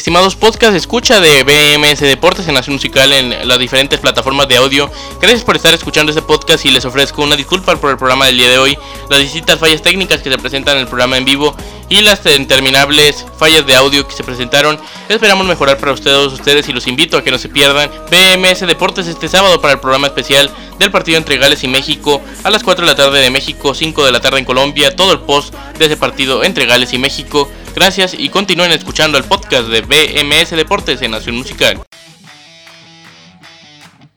Estimados podcast, escucha de BMS Deportes en Nación Musical en las diferentes plataformas de audio. Gracias por estar escuchando este podcast y les ofrezco una disculpa por el programa del día de hoy, las distintas fallas técnicas que se presentan en el programa en vivo y las interminables fallas de audio que se presentaron. Esperamos mejorar para ustedes, ustedes y los invito a que no se pierdan BMS Deportes este sábado para el programa especial del partido entre Gales y México a las 4 de la tarde de México, 5 de la tarde en Colombia, todo el post de ese partido entre Gales y México. Gracias y continúen escuchando el podcast de BMS Deportes en Nación Musical.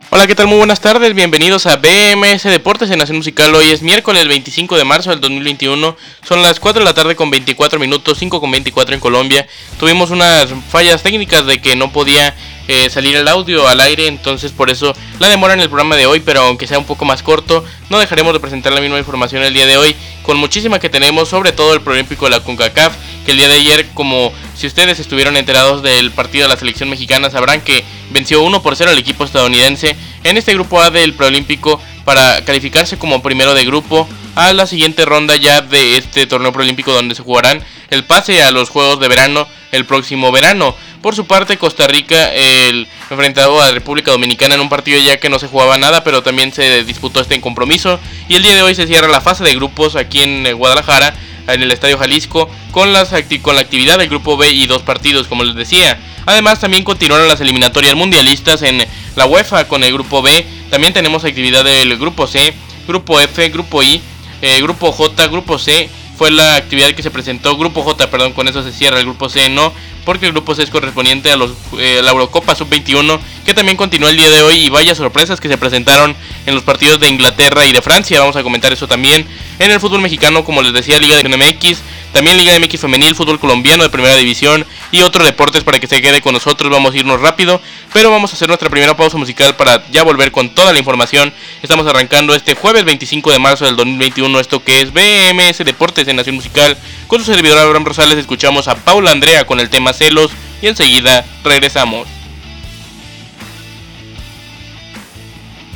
Hola, ¿qué tal? Muy buenas tardes, bienvenidos a BMS Deportes en Nación Musical. Hoy es miércoles 25 de marzo del 2021, son las 4 de la tarde con 24 minutos, 5 con 24 en Colombia. Tuvimos unas fallas técnicas de que no podía eh, salir el audio al aire, entonces por eso la demora en el programa de hoy, pero aunque sea un poco más corto, no dejaremos de presentar la misma información el día de hoy, con muchísima que tenemos, sobre todo el Proolímpico de la CONCACAF, que el día de ayer, como si ustedes estuvieron enterados del partido de la selección mexicana, sabrán que venció 1 por 0 al equipo estadounidense en este grupo A del Preolímpico para calificarse como primero de grupo a la siguiente ronda ya de este torneo preolímpico donde se jugarán el pase a los Juegos de Verano el próximo verano. Por su parte, Costa Rica el enfrentado a República Dominicana en un partido ya que no se jugaba nada, pero también se disputó este compromiso. Y el día de hoy se cierra la fase de grupos aquí en eh, Guadalajara en el Estadio Jalisco con, las con la actividad del grupo B y dos partidos, como les decía. Además, también continuaron las eliminatorias mundialistas en la UEFA con el grupo B. También tenemos actividad del grupo C, grupo F, grupo I, eh, grupo J, grupo C. Fue la actividad que se presentó, grupo J, perdón, con eso se cierra el grupo C, no, porque el grupo C es correspondiente a los, eh, la Eurocopa Sub-21, que también continúa el día de hoy y vaya sorpresas que se presentaron en los partidos de Inglaterra y de Francia, vamos a comentar eso también. En el fútbol mexicano, como les decía, Liga de MX, también Liga MX femenil, fútbol colombiano de primera división y otros deportes para que se quede con nosotros. Vamos a irnos rápido, pero vamos a hacer nuestra primera pausa musical para ya volver con toda la información. Estamos arrancando este jueves 25 de marzo del 2021, esto que es BMS Deportes en Nación Musical. Con su servidor Abraham Rosales escuchamos a Paula Andrea con el tema celos y enseguida regresamos.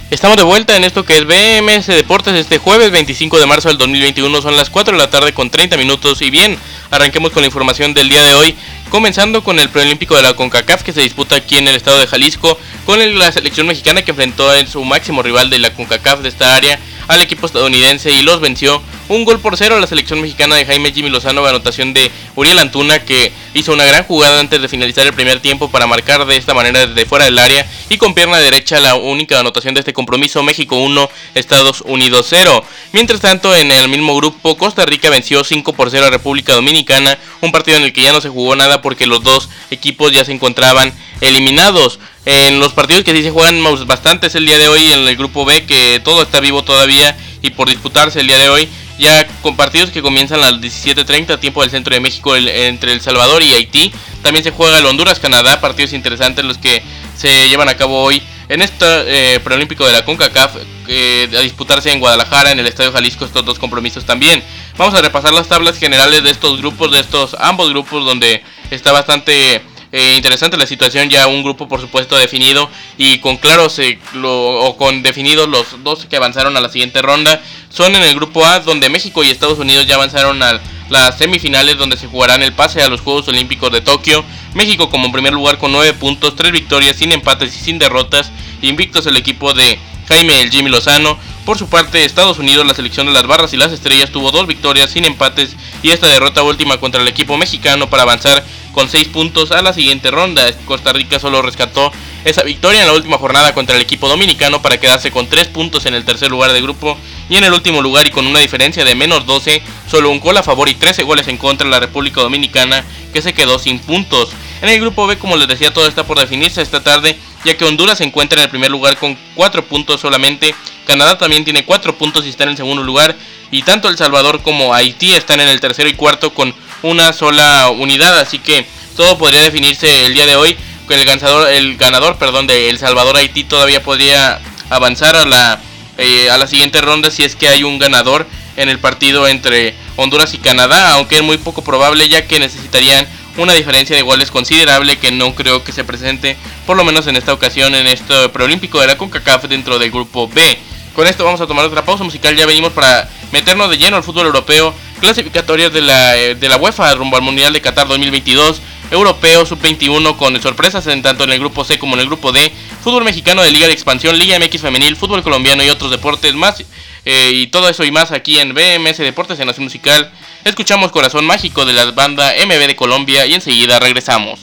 Estamos de vuelta en esto que es BMS Deportes este jueves 25 de marzo del 2021. Son las 4 de la tarde con 30 minutos. Y bien, arranquemos con la información del día de hoy. Comenzando con el preolímpico de la CONCACAF que se disputa aquí en el estado de Jalisco. Con la selección mexicana que enfrentó a su máximo rival de la CONCACAF de esta área al equipo estadounidense y los venció un gol por cero a la selección mexicana de Jaime Jimmy Lozano, anotación de Uriel Antuna que hizo una gran jugada antes de finalizar el primer tiempo para marcar de esta manera desde fuera del área y con pierna derecha la única anotación de este compromiso México 1, Estados Unidos 0. Mientras tanto en el mismo grupo Costa Rica venció 5 por 0 a República Dominicana, un partido en el que ya no se jugó nada porque los dos equipos ya se encontraban eliminados. En los partidos que sí se juegan bastante es el día de hoy en el grupo B, que todo está vivo todavía y por disputarse el día de hoy. Ya con partidos que comienzan a las 17.30, tiempo del centro de México entre El Salvador y Haití. También se juega el Honduras-Canadá, partidos interesantes los que se llevan a cabo hoy en este preolímpico de la CONCACAF eh, a disputarse en Guadalajara, en el Estadio Jalisco, estos dos compromisos también. Vamos a repasar las tablas generales de estos grupos, de estos ambos grupos donde está bastante eh, interesante la situación, ya un grupo por supuesto definido y con claros o con definidos los dos que avanzaron a la siguiente ronda. Son en el grupo A donde México y Estados Unidos ya avanzaron a las semifinales donde se jugarán el pase a los Juegos Olímpicos de Tokio. México como primer lugar con 9 puntos, 3 victorias sin empates y sin derrotas. Invictos el equipo de Jaime el Jimmy Lozano. Por su parte, Estados Unidos, la selección de las barras y las estrellas, tuvo dos victorias sin empates y esta derrota última contra el equipo mexicano para avanzar con 6 puntos a la siguiente ronda. Costa Rica solo rescató esa victoria en la última jornada contra el equipo dominicano para quedarse con 3 puntos en el tercer lugar de grupo y en el último lugar y con una diferencia de menos 12, solo un gol a favor y 13 goles en contra de la República Dominicana que se quedó sin puntos. En el grupo B, como les decía, todo está por definirse esta tarde, ya que Honduras se encuentra en el primer lugar con 4 puntos solamente, Canadá también tiene 4 puntos y está en el segundo lugar, y tanto El Salvador como Haití están en el tercero y cuarto con una sola unidad, así que todo podría definirse el día de hoy. El ganador, el ganador perdón, de El Salvador Haití todavía podría avanzar a la, eh, a la siguiente ronda si es que hay un ganador en el partido entre Honduras y Canadá, aunque es muy poco probable ya que necesitarían una diferencia de goles considerable que no creo que se presente, por lo menos en esta ocasión, en este preolímpico de la CONCACAF dentro del grupo B. Con esto vamos a tomar otra pausa musical, ya venimos para meternos de lleno al fútbol europeo, clasificatorias de la, eh, de la UEFA rumbo al Mundial de Qatar 2022, europeo sub-21 con sorpresas en tanto en el grupo C como en el grupo D, fútbol mexicano de Liga de Expansión, Liga MX Femenil, fútbol colombiano y otros deportes más, eh, y todo eso y más aquí en BMS Deportes en Nación Musical. Escuchamos Corazón Mágico de la banda MB de Colombia y enseguida regresamos.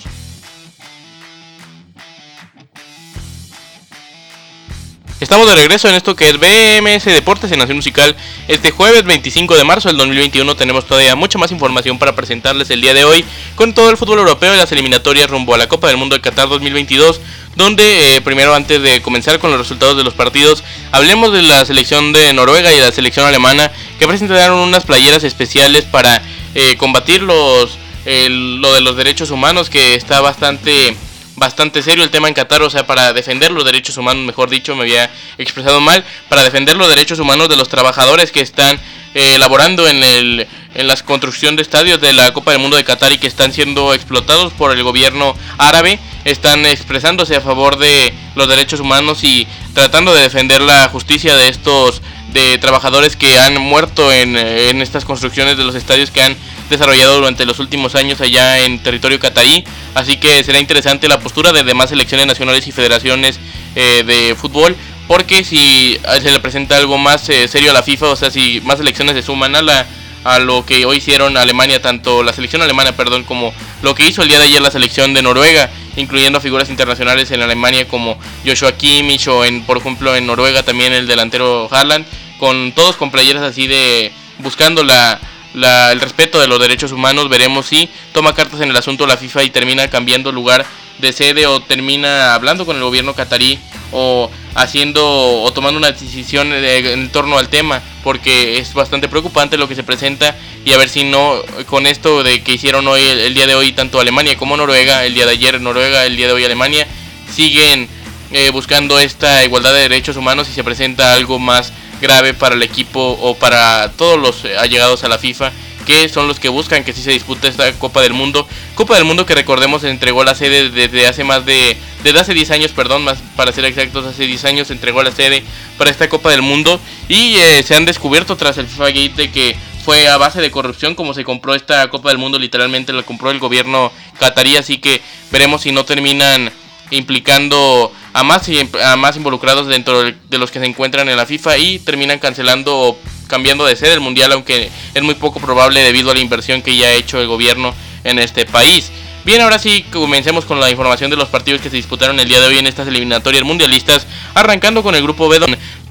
Estamos de regreso en esto que es BMS Deportes en Nación Musical. Este jueves 25 de marzo del 2021 tenemos todavía mucha más información para presentarles el día de hoy con todo el fútbol europeo y las eliminatorias rumbo a la Copa del Mundo de Qatar 2022. Donde eh, primero antes de comenzar con los resultados de los partidos, hablemos de la selección de Noruega y la selección alemana que presentaron unas playeras especiales para eh, combatir los, lo de los derechos humanos que está bastante bastante serio el tema en Qatar, o sea, para defender los derechos humanos, mejor dicho, me había expresado mal, para defender los derechos humanos de los trabajadores que están eh, elaborando en, el, en la construcción de estadios de la Copa del Mundo de Qatar y que están siendo explotados por el gobierno árabe, están expresándose a favor de los derechos humanos y tratando de defender la justicia de estos de trabajadores que han muerto en, en estas construcciones de los estadios que han desarrollado durante los últimos años allá en territorio catarí. Así que será interesante la postura de demás selecciones nacionales y federaciones eh, de fútbol. Porque si se le presenta algo más eh, serio a la FIFA, o sea, si más selecciones se suman a la a lo que hoy hicieron Alemania, tanto la selección alemana, perdón, como lo que hizo el día de ayer la selección de Noruega, incluyendo figuras internacionales en Alemania como Joshua Kimmich o en, por ejemplo en Noruega también el delantero Haaland, con todos con playeras así de buscando la, el respeto de los derechos humanos. Veremos si toma cartas en el asunto la FIFA y termina cambiando lugar de sede o termina hablando con el gobierno catarí o haciendo o tomando una decisión en torno al tema porque es bastante preocupante lo que se presenta y a ver si no con esto de que hicieron hoy el, día de hoy tanto Alemania como Noruega el día de ayer Noruega el día de hoy Alemania siguen eh, buscando esta igualdad de derechos humanos y se presenta algo más grave para el equipo o para todos los eh, allegados a la FIFA que son los que buscan que sí se dispute esta Copa del Mundo. Copa del Mundo que recordemos entregó la sede desde hace más de desde hace 10 años, perdón, más para ser exactos, hace 10 años entregó la sede para esta Copa del Mundo y eh, se han descubierto tras el FIFA Gate que fue a base de corrupción como se compró esta Copa del Mundo, literalmente la compró el gobierno catarí, así que veremos si no terminan implicando a más, a más involucrados dentro de los que se encuentran en la FIFA y terminan cancelando o cambiando de sede el mundial, aunque es muy poco probable debido a la inversión que ya ha hecho el gobierno en este país. Bien, ahora sí comencemos con la información de los partidos que se disputaron el día de hoy en estas eliminatorias mundialistas, arrancando con el grupo B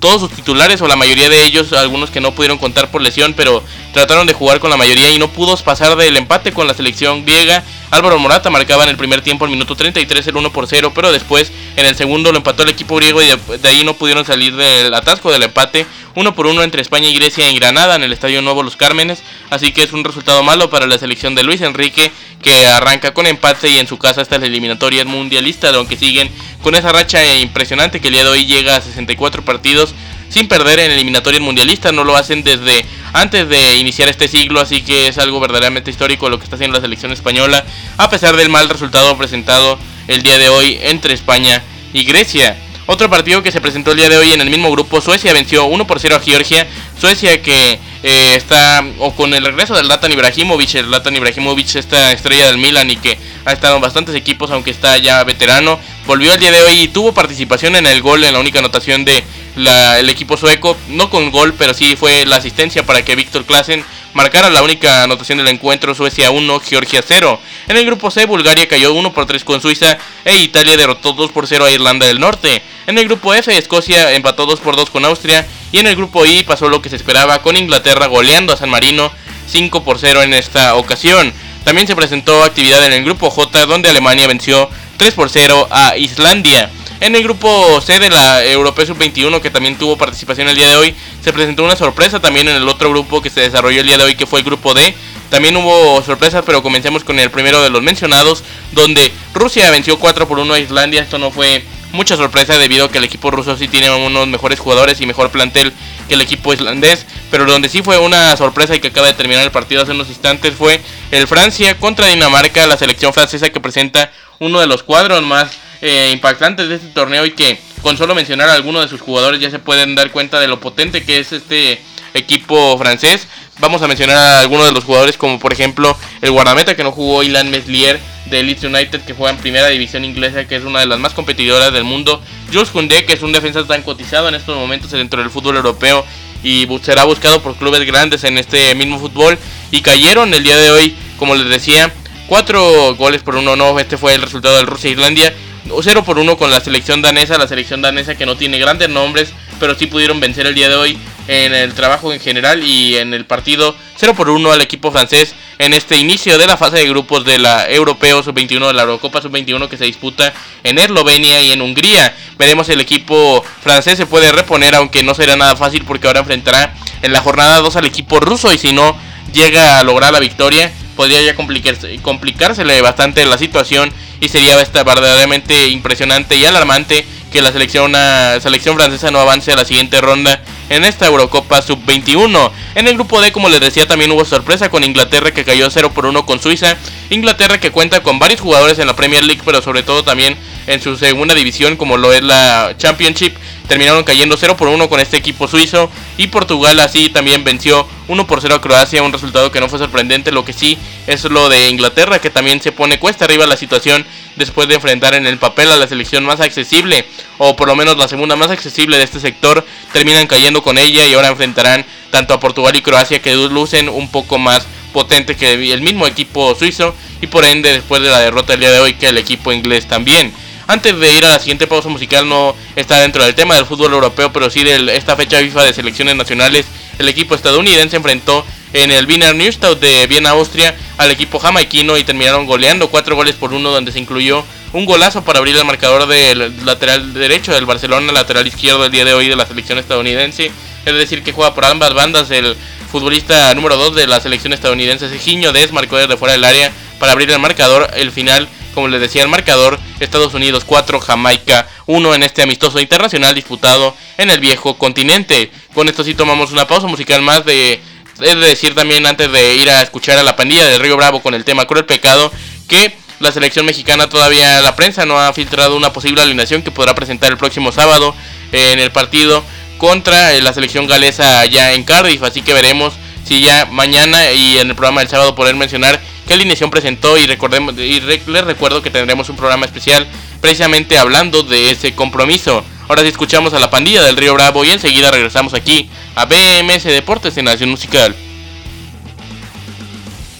todos sus titulares o la mayoría de ellos, algunos que no pudieron contar por lesión, pero trataron de jugar con la mayoría y no pudo pasar del empate con la selección griega. Álvaro Morata marcaba en el primer tiempo el minuto 33 el 1 por 0, pero después en el segundo lo empató el equipo griego y de, ahí no pudieron salir del atasco del empate. 1 por 1 entre España y Grecia en Granada, en el Estadio Nuevo Los Cármenes. Así que es un resultado malo para la selección de Luis Enrique, que arranca con empate y en su casa está la eliminatoria mundialista, aunque siguen con esa racha impresionante que el día de hoy llega a 64 partidos sin perder en eliminatorias mundialistas. No lo hacen desde antes de iniciar este siglo, así que es algo verdaderamente histórico lo que está haciendo la selección española, a pesar del mal resultado presentado el día de hoy entre España y Grecia. Otro partido que se presentó el día de hoy en el mismo grupo, Suecia venció 1 por 0 a Georgia. Suecia que eh, está, o con el regreso del Latan Ibrahimovic, el Latan Ibrahimovic, esta estrella del Milan y que ha estado en bastantes equipos, aunque está ya veterano, volvió el día de hoy y tuvo participación en el gol, en la única anotación de el equipo sueco, no con gol, pero sí fue la asistencia para que Víctor Klassen marcara la única anotación del encuentro, Suecia 1, Georgia 0. En el grupo C, Bulgaria cayó 1 por 3 con Suiza e Italia derrotó 2 por 0 a Irlanda del Norte. En el grupo F, Escocia empató 2 por 2 con Austria y en el grupo I pasó lo que se esperaba con Inglaterra goleando a San Marino 5 por 0 en esta ocasión. También se presentó actividad en el grupo J donde Alemania venció 3 por 0 a Islandia. En el grupo C de la Europea Sub-21, que también tuvo participación el día de hoy, se presentó una sorpresa también en el otro grupo que se desarrolló el día de hoy, que fue el grupo D. También hubo sorpresas, pero comencemos con el primero de los mencionados, donde Rusia venció 4 por 1 a Islandia. Esto no fue mucha sorpresa debido a que el equipo ruso sí tiene unos mejores jugadores y mejor plantel que el equipo islandés. pero donde sí fue una sorpresa y que acaba de terminar el partido hace unos instantes fue el Francia contra Dinamarca, la selección francesa que presenta uno de los cuadros más eh, impactantes de este torneo y que con solo mencionar a alguno de sus jugadores ya se pueden dar cuenta de lo potente que es este equipo francés. Vamos a mencionar a algunos de los jugadores como por ejemplo el guardameta que no jugó Ilan Meslier de Leeds United que juega en primera división inglesa que es una de las más competidoras del mundo. Jules Koundé que es un defensa tan cotizado en estos momentos dentro del fútbol europeo y será buscado por clubes grandes en este mismo fútbol y cayeron el día de hoy como les decía cuatro goles por uno no este fue el resultado del Rusia Islandia 0 por 1 con la selección danesa, la selección danesa que no tiene grandes nombres, pero sí pudieron vencer el día de hoy en el trabajo en general y en el partido 0 por 1 al equipo francés en este inicio de la fase de grupos de la Europeo Sub-21 de la Eurocopa Sub-21 que se disputa en Eslovenia y en Hungría. Veremos si el equipo francés se puede reponer aunque no será nada fácil porque ahora enfrentará en la jornada 2 al equipo ruso y si no llega a lograr la victoria podría ya complicarse, complicársele bastante la situación y sería verdaderamente impresionante y alarmante que la selección, una selección francesa no avance a la siguiente ronda en esta Eurocopa Sub-21. En el grupo D, como les decía, también hubo sorpresa con Inglaterra que cayó 0 por 1 con Suiza. Inglaterra que cuenta con varios jugadores en la Premier League, pero sobre todo también en su segunda división como lo es la Championship terminaron cayendo 0 por 1 con este equipo suizo y Portugal así también venció 1 por 0 a Croacia, un resultado que no fue sorprendente, lo que sí es lo de Inglaterra que también se pone cuesta arriba la situación después de enfrentar en el papel a la selección más accesible o por lo menos la segunda más accesible de este sector, terminan cayendo con ella y ahora enfrentarán tanto a Portugal y Croacia que lucen un poco más potente que el mismo equipo suizo y por ende después de la derrota del día de hoy que el equipo inglés también. Antes de ir a la siguiente pausa musical, no está dentro del tema del fútbol europeo, pero sí de esta fecha FIFA de selecciones nacionales. El equipo estadounidense enfrentó en el Wiener Neustadt de Viena, Austria, al equipo jamaiquino y terminaron goleando 4 goles por 1, donde se incluyó un golazo para abrir el marcador del lateral derecho del Barcelona, lateral izquierdo el día de hoy de la selección estadounidense. Es decir, que juega por ambas bandas. El futbolista número 2 de la selección estadounidense, Sejiño Des, marcó desde fuera del área para abrir el marcador. El final como les decía el marcador, Estados Unidos 4, Jamaica 1 en este amistoso internacional disputado en el viejo continente. Con esto sí tomamos una pausa musical más de... Es decir también antes de ir a escuchar a la pandilla del Río Bravo con el tema Cruel Pecado que la selección mexicana todavía la prensa no ha filtrado una posible alineación que podrá presentar el próximo sábado en el partido contra la selección galesa allá en Cardiff. Así que veremos si ya mañana y en el programa del sábado poder mencionar qué alineación presentó y recordemos y les recuerdo que tendremos un programa especial precisamente hablando de ese compromiso. Ahora sí escuchamos a la pandilla del Río Bravo y enseguida regresamos aquí a BMS Deportes en Nación Musical.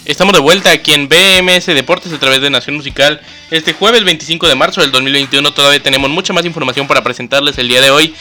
Estamos de vuelta aquí en BMS Deportes a través de Nación Musical. Este jueves 25 de marzo del 2021 todavía tenemos mucha más información para presentarles el día de hoy.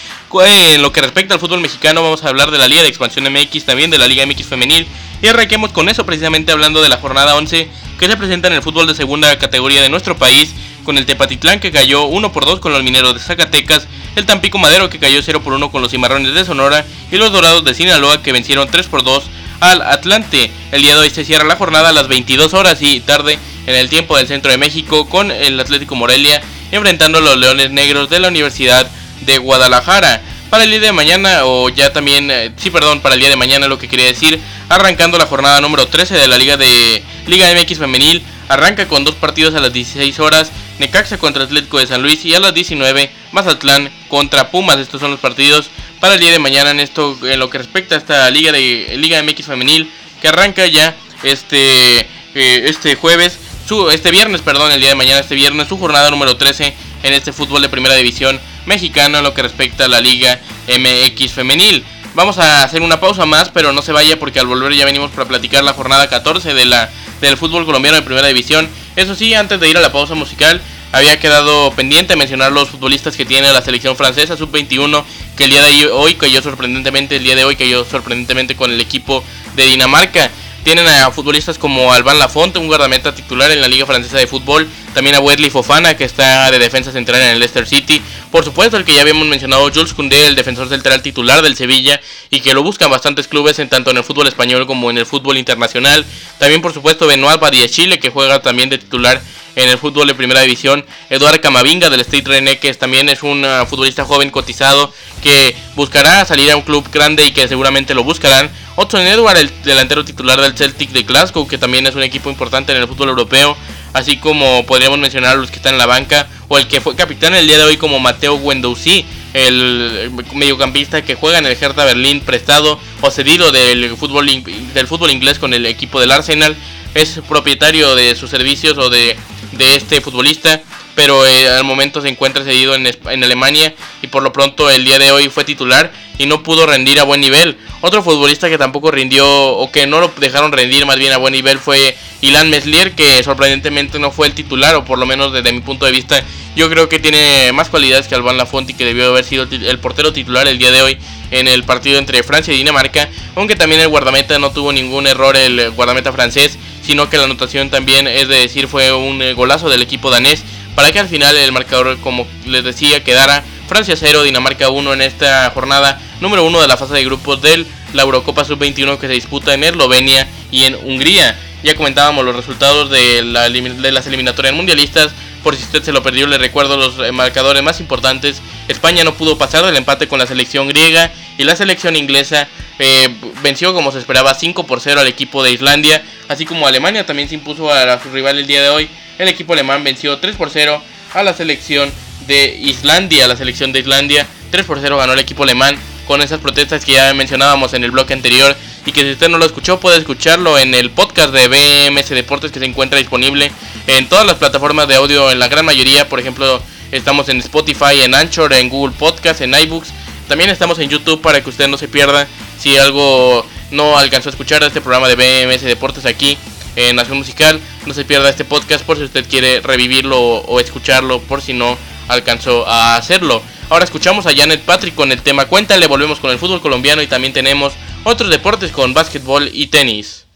En lo que respecta al fútbol mexicano vamos a hablar de la Liga de Expansión MX, también de la Liga MX Femenil. Y arranquemos con eso precisamente hablando de la jornada 11 que se presenta en el fútbol de segunda categoría de nuestro país. Con el Tepatitlán que cayó 1 por 2 con los mineros de Zacatecas, el Tampico Madero que cayó 0 por 1 con los Cimarrones de Sonora y los Dorados de Sinaloa que vencieron 3 por 2 al Atlante. El día de hoy se cierra la jornada a las 22 horas y tarde en el tiempo del centro de México con el Atlético Morelia enfrentando a los Leones Negros de la Universidad de Guadalajara. Para el día de mañana, o ya también, eh, sí, perdón, para el día de mañana lo que quería decir, arrancando la jornada número 13 de la Liga de Liga MX Femenil, arranca con dos partidos a las 16 horas, Necaxa contra Atlético de San Luis y a las 19 Mazatlán contra Pumas. Estos son los partidos para el día de mañana en esto en lo que respecta a esta Liga de Liga MX femenil que arranca ya este eh, este jueves, su este viernes, perdón, el día de mañana este viernes su jornada número 13 en este fútbol de Primera División mexicano en lo que respecta a la Liga MX femenil. Vamos a hacer una pausa más, pero no se vaya porque al volver ya venimos para platicar la jornada 14 de la del fútbol colombiano de Primera División. Eso sí, antes de ir a la pausa musical, había quedado pendiente mencionar los futbolistas que tiene la selección francesa sub-21 que el día de hoy cayó sorprendentemente el día de hoy cayó sorprendentemente con el equipo de Dinamarca tienen a futbolistas como Alban Lafonte, un guardameta titular en la Liga Francesa de Fútbol. También a Wesley Fofana, que está de defensa central en el Leicester City. Por supuesto, el que ya habíamos mencionado, Jules Koundé, el defensor central titular del Sevilla. Y que lo buscan bastantes clubes, en tanto en el fútbol español como en el fútbol internacional. También, por supuesto, Benoit Chile, que juega también de titular en el fútbol de primera división. Eduardo Camavinga del State René, que también es un uh, futbolista joven cotizado que buscará salir a un club grande y que seguramente lo buscarán Hudson Edward, el delantero titular del Celtic de Glasgow, que también es un equipo importante en el fútbol europeo, así como podríamos mencionar a los que están en la banca, o el que fue capitán el día de hoy como Mateo Guendouzi, el mediocampista que juega en el Hertha Berlín prestado o cedido del fútbol, del fútbol inglés con el equipo del Arsenal, es propietario de sus servicios o de, de este futbolista pero eh, al momento se encuentra cedido en, en, Alemania y por lo pronto el día de hoy fue titular y no pudo rendir a buen nivel. Otro futbolista que tampoco rindió o que no lo dejaron rendir más bien a buen nivel fue Ilan Meslier que sorprendentemente no fue el titular o por lo menos desde mi punto de vista yo creo que tiene más cualidades que Alban Lafonte y que debió haber sido el portero titular el día de hoy en el partido entre Francia y Dinamarca, aunque también el guardameta no tuvo ningún error el guardameta francés, sino que la anotación también es de decir fue un eh, golazo del equipo danés para que al final el marcador, como les decía, quedara Francia 0, Dinamarca 1 en esta jornada número 1 de la fase de grupos de la Eurocopa Sub-21 que se disputa en Eslovenia y en Hungría. Ya comentábamos los resultados de, la, de las eliminatorias mundialistas. Por si usted se lo perdió, le recuerdo los eh, marcadores más importantes. España no pudo pasar del empate con la selección griega y la selección inglesa eh, venció como se esperaba 5 por 0 al equipo de Islandia, así como Alemania también se impuso a, su rival el día de hoy. El equipo alemán venció 3 por 0 a la selección de Islandia, la selección de Islandia 3 por 0 ganó el equipo alemán con esas protestas que ya mencionábamos en el bloque anterior y que si usted no lo escuchó puede escucharlo en el podcast de BMS Deportes que se encuentra disponible en todas las plataformas de audio en la gran mayoría, por ejemplo estamos en Spotify, en Anchor, en Google Podcast, en iBooks también estamos en YouTube para que usted no se pierda si algo no alcanzó a escuchar este programa de BMS Deportes aquí en Nación Musical. No se pierda este podcast por si usted quiere revivirlo o escucharlo por si no alcanzó a hacerlo. Ahora escuchamos a Janet Patrick con el tema Cuéntale, volvemos con el fútbol colombiano y también tenemos otros deportes con básquetbol y tenis.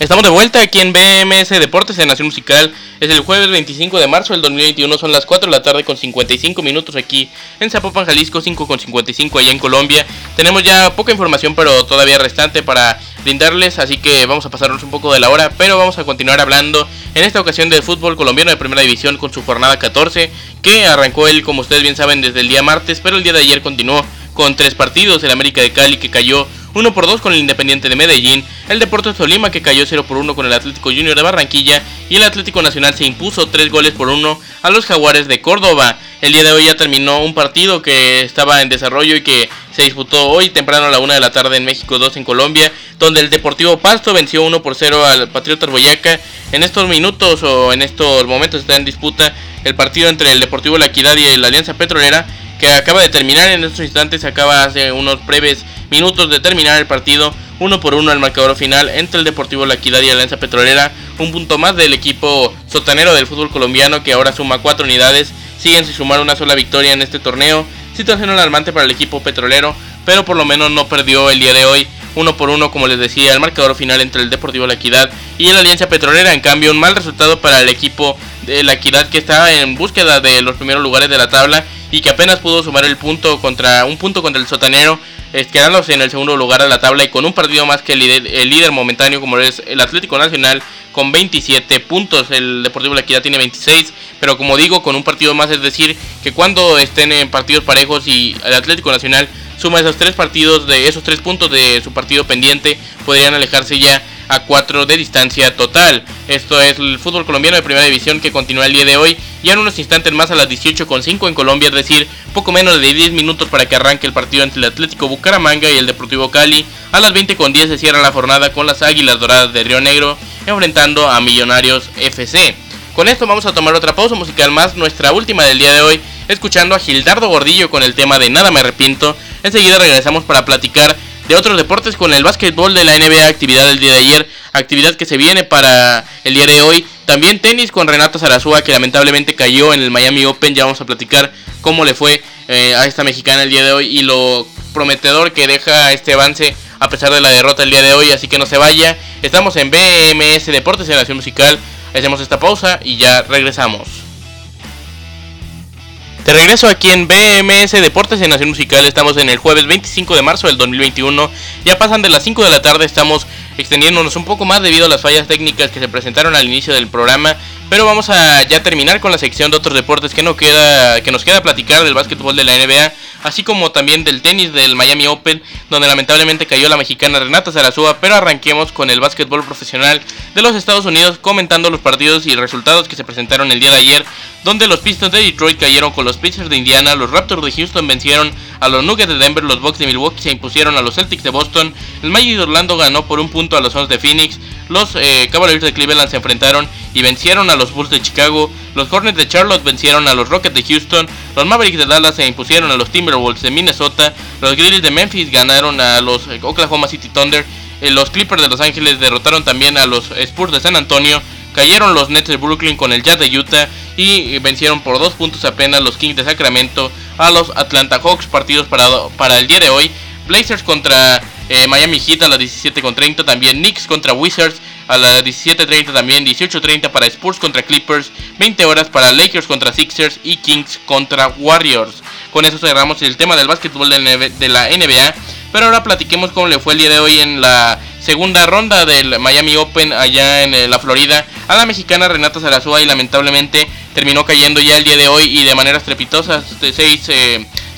Estamos de vuelta aquí en BMS Deportes en Nación Musical. Es el jueves 25 de marzo del 2021, son las 4 de la tarde con 55 minutos aquí en Zapopan, Jalisco, 5 con 55 allá en Colombia. Tenemos ya poca información, pero todavía restante para brindarles, así que vamos a pasarnos un poco de la hora, pero vamos a continuar hablando en esta ocasión del fútbol colombiano de primera división con su jornada 14, que arrancó él, como ustedes bien saben, desde el día martes, pero el día de ayer continuó con tres partidos, el América de Cali que cayó 1 por 2 con el Independiente de Medellín, el Deportes Tolima que cayó 0 por 1 con el Atlético Junior de Barranquilla y el Atlético Nacional se impuso 3 goles por 1 a los Jaguares de Córdoba. El día de hoy ya terminó un partido que estaba en desarrollo y que se disputó hoy temprano a la 1 de la tarde en México 2 en Colombia, donde el Deportivo Pasto venció 1 por 0 al Patriotas Boyaca. En estos minutos o en estos momentos está en disputa el partido entre el Deportivo La Equidad y la Alianza Petrolera que acaba de terminar en estos instantes, acaba hace unos breves minutos de terminar el partido, uno por uno el marcador final entre el Deportivo La Equidad y Alianza Petrolera, un punto más del equipo sotanero del fútbol colombiano que ahora suma cuatro unidades, siguen sin sumar una sola victoria en este torneo, situación alarmante para el equipo petrolero, pero por lo menos no perdió el día de hoy uno por uno, como les decía, el marcador final entre el Deportivo La Equidad y la Alianza Petrolera. En cambio, un mal resultado para el equipo de La Equidad que está en búsqueda de los primeros lugares de la tabla y que apenas pudo sumar el punto contra un punto contra el sotanero, quedándose en el segundo lugar de la tabla y con un partido más que el líder, el líder momentáneo como es el Atlético Nacional con 27 puntos. El Deportivo La Equidad tiene 26, pero como digo, con un partido más, es decir, que cuando estén en partidos parejos y el Atlético Nacional suma esos tres partidos de esos tres puntos de su partido pendiente, podrían alejarse ya a 4 de distancia total. Esto es el fútbol colombiano de primera división que continúa el día de hoy. Ya en unos instantes más a las 18.5 en Colombia, es decir, poco menos de 10 minutos para que arranque el partido entre el Atlético Bucaramanga y el Deportivo Cali. A las 20.10 se cierra la jornada con las Águilas Doradas de Río Negro enfrentando a Millonarios FC. Con esto vamos a tomar otra pausa musical más, nuestra última del día de hoy, escuchando a Gildardo Gordillo con el tema de Nada me arrepiento. Enseguida regresamos para platicar de otros deportes con el básquetbol de la NBA, actividad del día de ayer, actividad que se viene para el día de hoy. También tenis con Renata Zarazúa, que lamentablemente cayó en el Miami Open. Ya vamos a platicar cómo le fue eh, a esta mexicana el día de hoy y lo prometedor que deja este avance a pesar de la derrota el día de hoy. Así que no se vaya. Estamos en BMS Deportes en Nación Musical. Hacemos esta pausa y ya regresamos. De regreso aquí en BMS Deportes en Nación Musical, estamos en el jueves 25 de marzo del 2021. Ya pasan de las 5 de la tarde, estamos extendiéndonos un poco más debido a las fallas técnicas que se presentaron al inicio del programa. Pero vamos a ya terminar con la sección de otros deportes que, no queda, que nos queda platicar del básquetbol de la NBA, así como también del tenis del Miami Open, donde lamentablemente cayó la mexicana Renata Zarazúa. Pero arranquemos con el básquetbol profesional de los Estados Unidos, comentando los partidos y resultados que se presentaron el día de ayer, donde los Pistons de Detroit cayeron con los Pacers de Indiana, los Raptors de Houston vencieron a los Nuggets de Denver, los Bucks de Milwaukee se impusieron a los Celtics de Boston, el Magic de Orlando ganó por un punto a los Suns de Phoenix, los eh, Cavaliers de Cleveland se enfrentaron y vencieron a los Bulls de Chicago, los Hornets de Charlotte vencieron a los Rockets de Houston, los Mavericks de Dallas se impusieron a los Timberwolves de Minnesota, los Grizzlies de Memphis ganaron a los eh, Oklahoma City Thunder, eh, los Clippers de Los Ángeles derrotaron también a los Spurs de San Antonio, cayeron los Nets de Brooklyn con el Jazz de Utah y vencieron por dos puntos apenas los Kings de Sacramento a los Atlanta Hawks, partidos para, para el día de hoy. Blazers contra eh, Miami Heat a las 17.30, también Knicks contra Wizards a las 17.30, también 18.30 para Spurs contra Clippers, 20 horas para Lakers contra Sixers y Kings contra Warriors. Con eso cerramos el tema del básquetbol de la NBA, pero ahora platiquemos cómo le fue el día de hoy en la segunda ronda del Miami Open allá en eh, la Florida a la mexicana Renata Zarazúa y lamentablemente terminó cayendo ya el día de hoy y de manera estrepitosa 6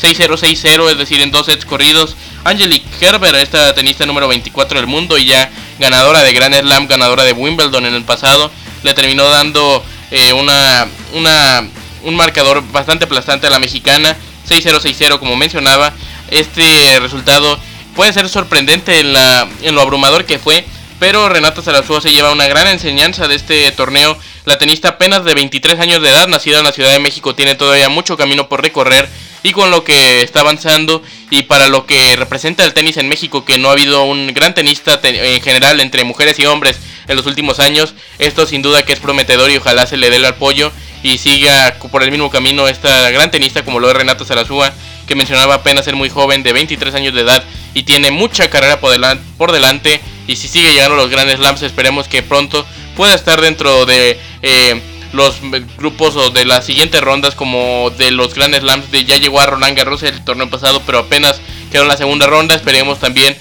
6-0, 6-0, es decir, en dos sets corridos Angelique Kerber, esta tenista número 24 del mundo y ya ganadora de Grand Slam, ganadora de Wimbledon en el pasado, le terminó dando eh, una, una, un marcador bastante aplastante a la mexicana, 6-0-6-0 como mencionaba. Este resultado puede ser sorprendente en, la, en lo abrumador que fue, pero Renata Zarazúa se lleva una gran enseñanza de este torneo. La tenista apenas de 23 años de edad, nacida en la Ciudad de México, tiene todavía mucho camino por recorrer y con lo que está avanzando y para lo que representa el tenis en México, que no ha habido un gran tenista en general entre mujeres y hombres en los últimos años, esto sin duda que es prometedor y ojalá se le dé el apoyo y siga por el mismo camino esta gran tenista como lo es Renata Zarazúa, que mencionaba apenas ser muy joven, de 23 años de edad y tiene mucha carrera por delante, por delante y si sigue llegando a los grandes slams esperemos que pronto pueda estar dentro de... Eh, los grupos o de las siguientes rondas como de los Grand Slams. De ya llegó a Roland Garros el torneo pasado pero apenas quedó en la segunda ronda. Esperemos también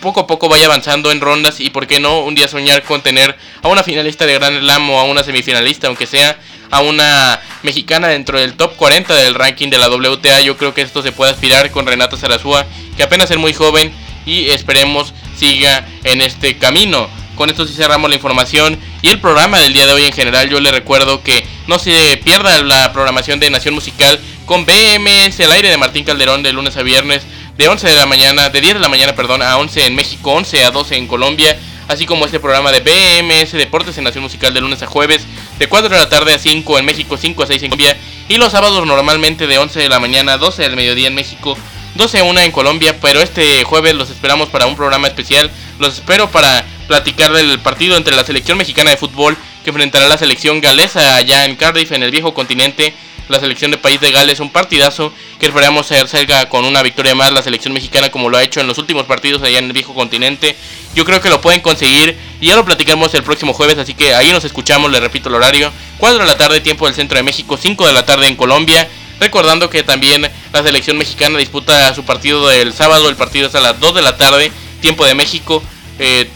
poco a poco vaya avanzando en rondas y por qué no un día soñar con tener a una finalista de Grand Slam o a una semifinalista aunque sea a una mexicana dentro del top 40 del ranking de la WTA yo creo que esto se puede aspirar con Renata Zarazúa que apenas es muy joven y esperemos siga en este camino con esto sí cerramos la información y el programa del día de hoy en general. Yo le recuerdo que no se pierda la programación de Nación Musical con BMS el aire de Martín Calderón de lunes a viernes de 11 de la mañana, de 10 de la mañana, perdón, a 11 en México, 11 a 12 en Colombia, así como este programa de BMS Deportes en Nación Musical de lunes a jueves, de 4 de la tarde a 5 en México, 5 a 6 en Colombia, y los sábados normalmente de 11 de la mañana a 12 del mediodía en México, 12 a 1 en Colombia, pero este jueves los esperamos para un programa especial, los espero para platicar del partido entre la selección mexicana de fútbol que enfrentará a la selección galesa allá en Cardiff, en el viejo continente. La selección de país de Gales, un partidazo que esperamos ser cerca con una victoria más la selección mexicana como lo ha hecho en los últimos partidos allá en el viejo continente. Yo creo que lo pueden conseguir ya lo platicaremos el próximo jueves, así que ahí nos escuchamos, le repito el horario. 4 de la tarde, tiempo del centro de México, 5 de la tarde en Colombia. Recordando que también la selección mexicana disputa su partido del sábado, el partido es a las 2 de la tarde, tiempo de México. Eh,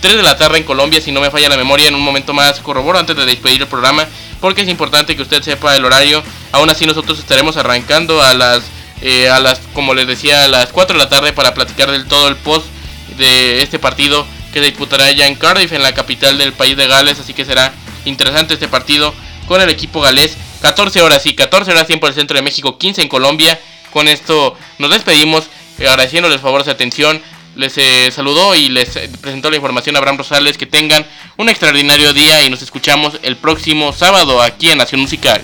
3 de la tarde en Colombia, si no me falla la memoria, en un momento más corroboro antes de despedir el programa, porque es importante que usted sepa el horario. Aún así nosotros estaremos arrancando a las, eh, a las como les decía, a las 4 de la tarde para platicar del todo el post de este partido que disputará ya en Cardiff, en la capital del país de Gales, así que será interesante este partido con el equipo galés. 14 horas y 14 horas tiempo del centro de México, 15 en Colombia. Con esto nos despedimos, agradeciéndoles favor su atención les eh, saludó y les eh, presentó la información a Abraham Rosales. Que tengan un extraordinario día y nos escuchamos el próximo sábado aquí en Nación Musical.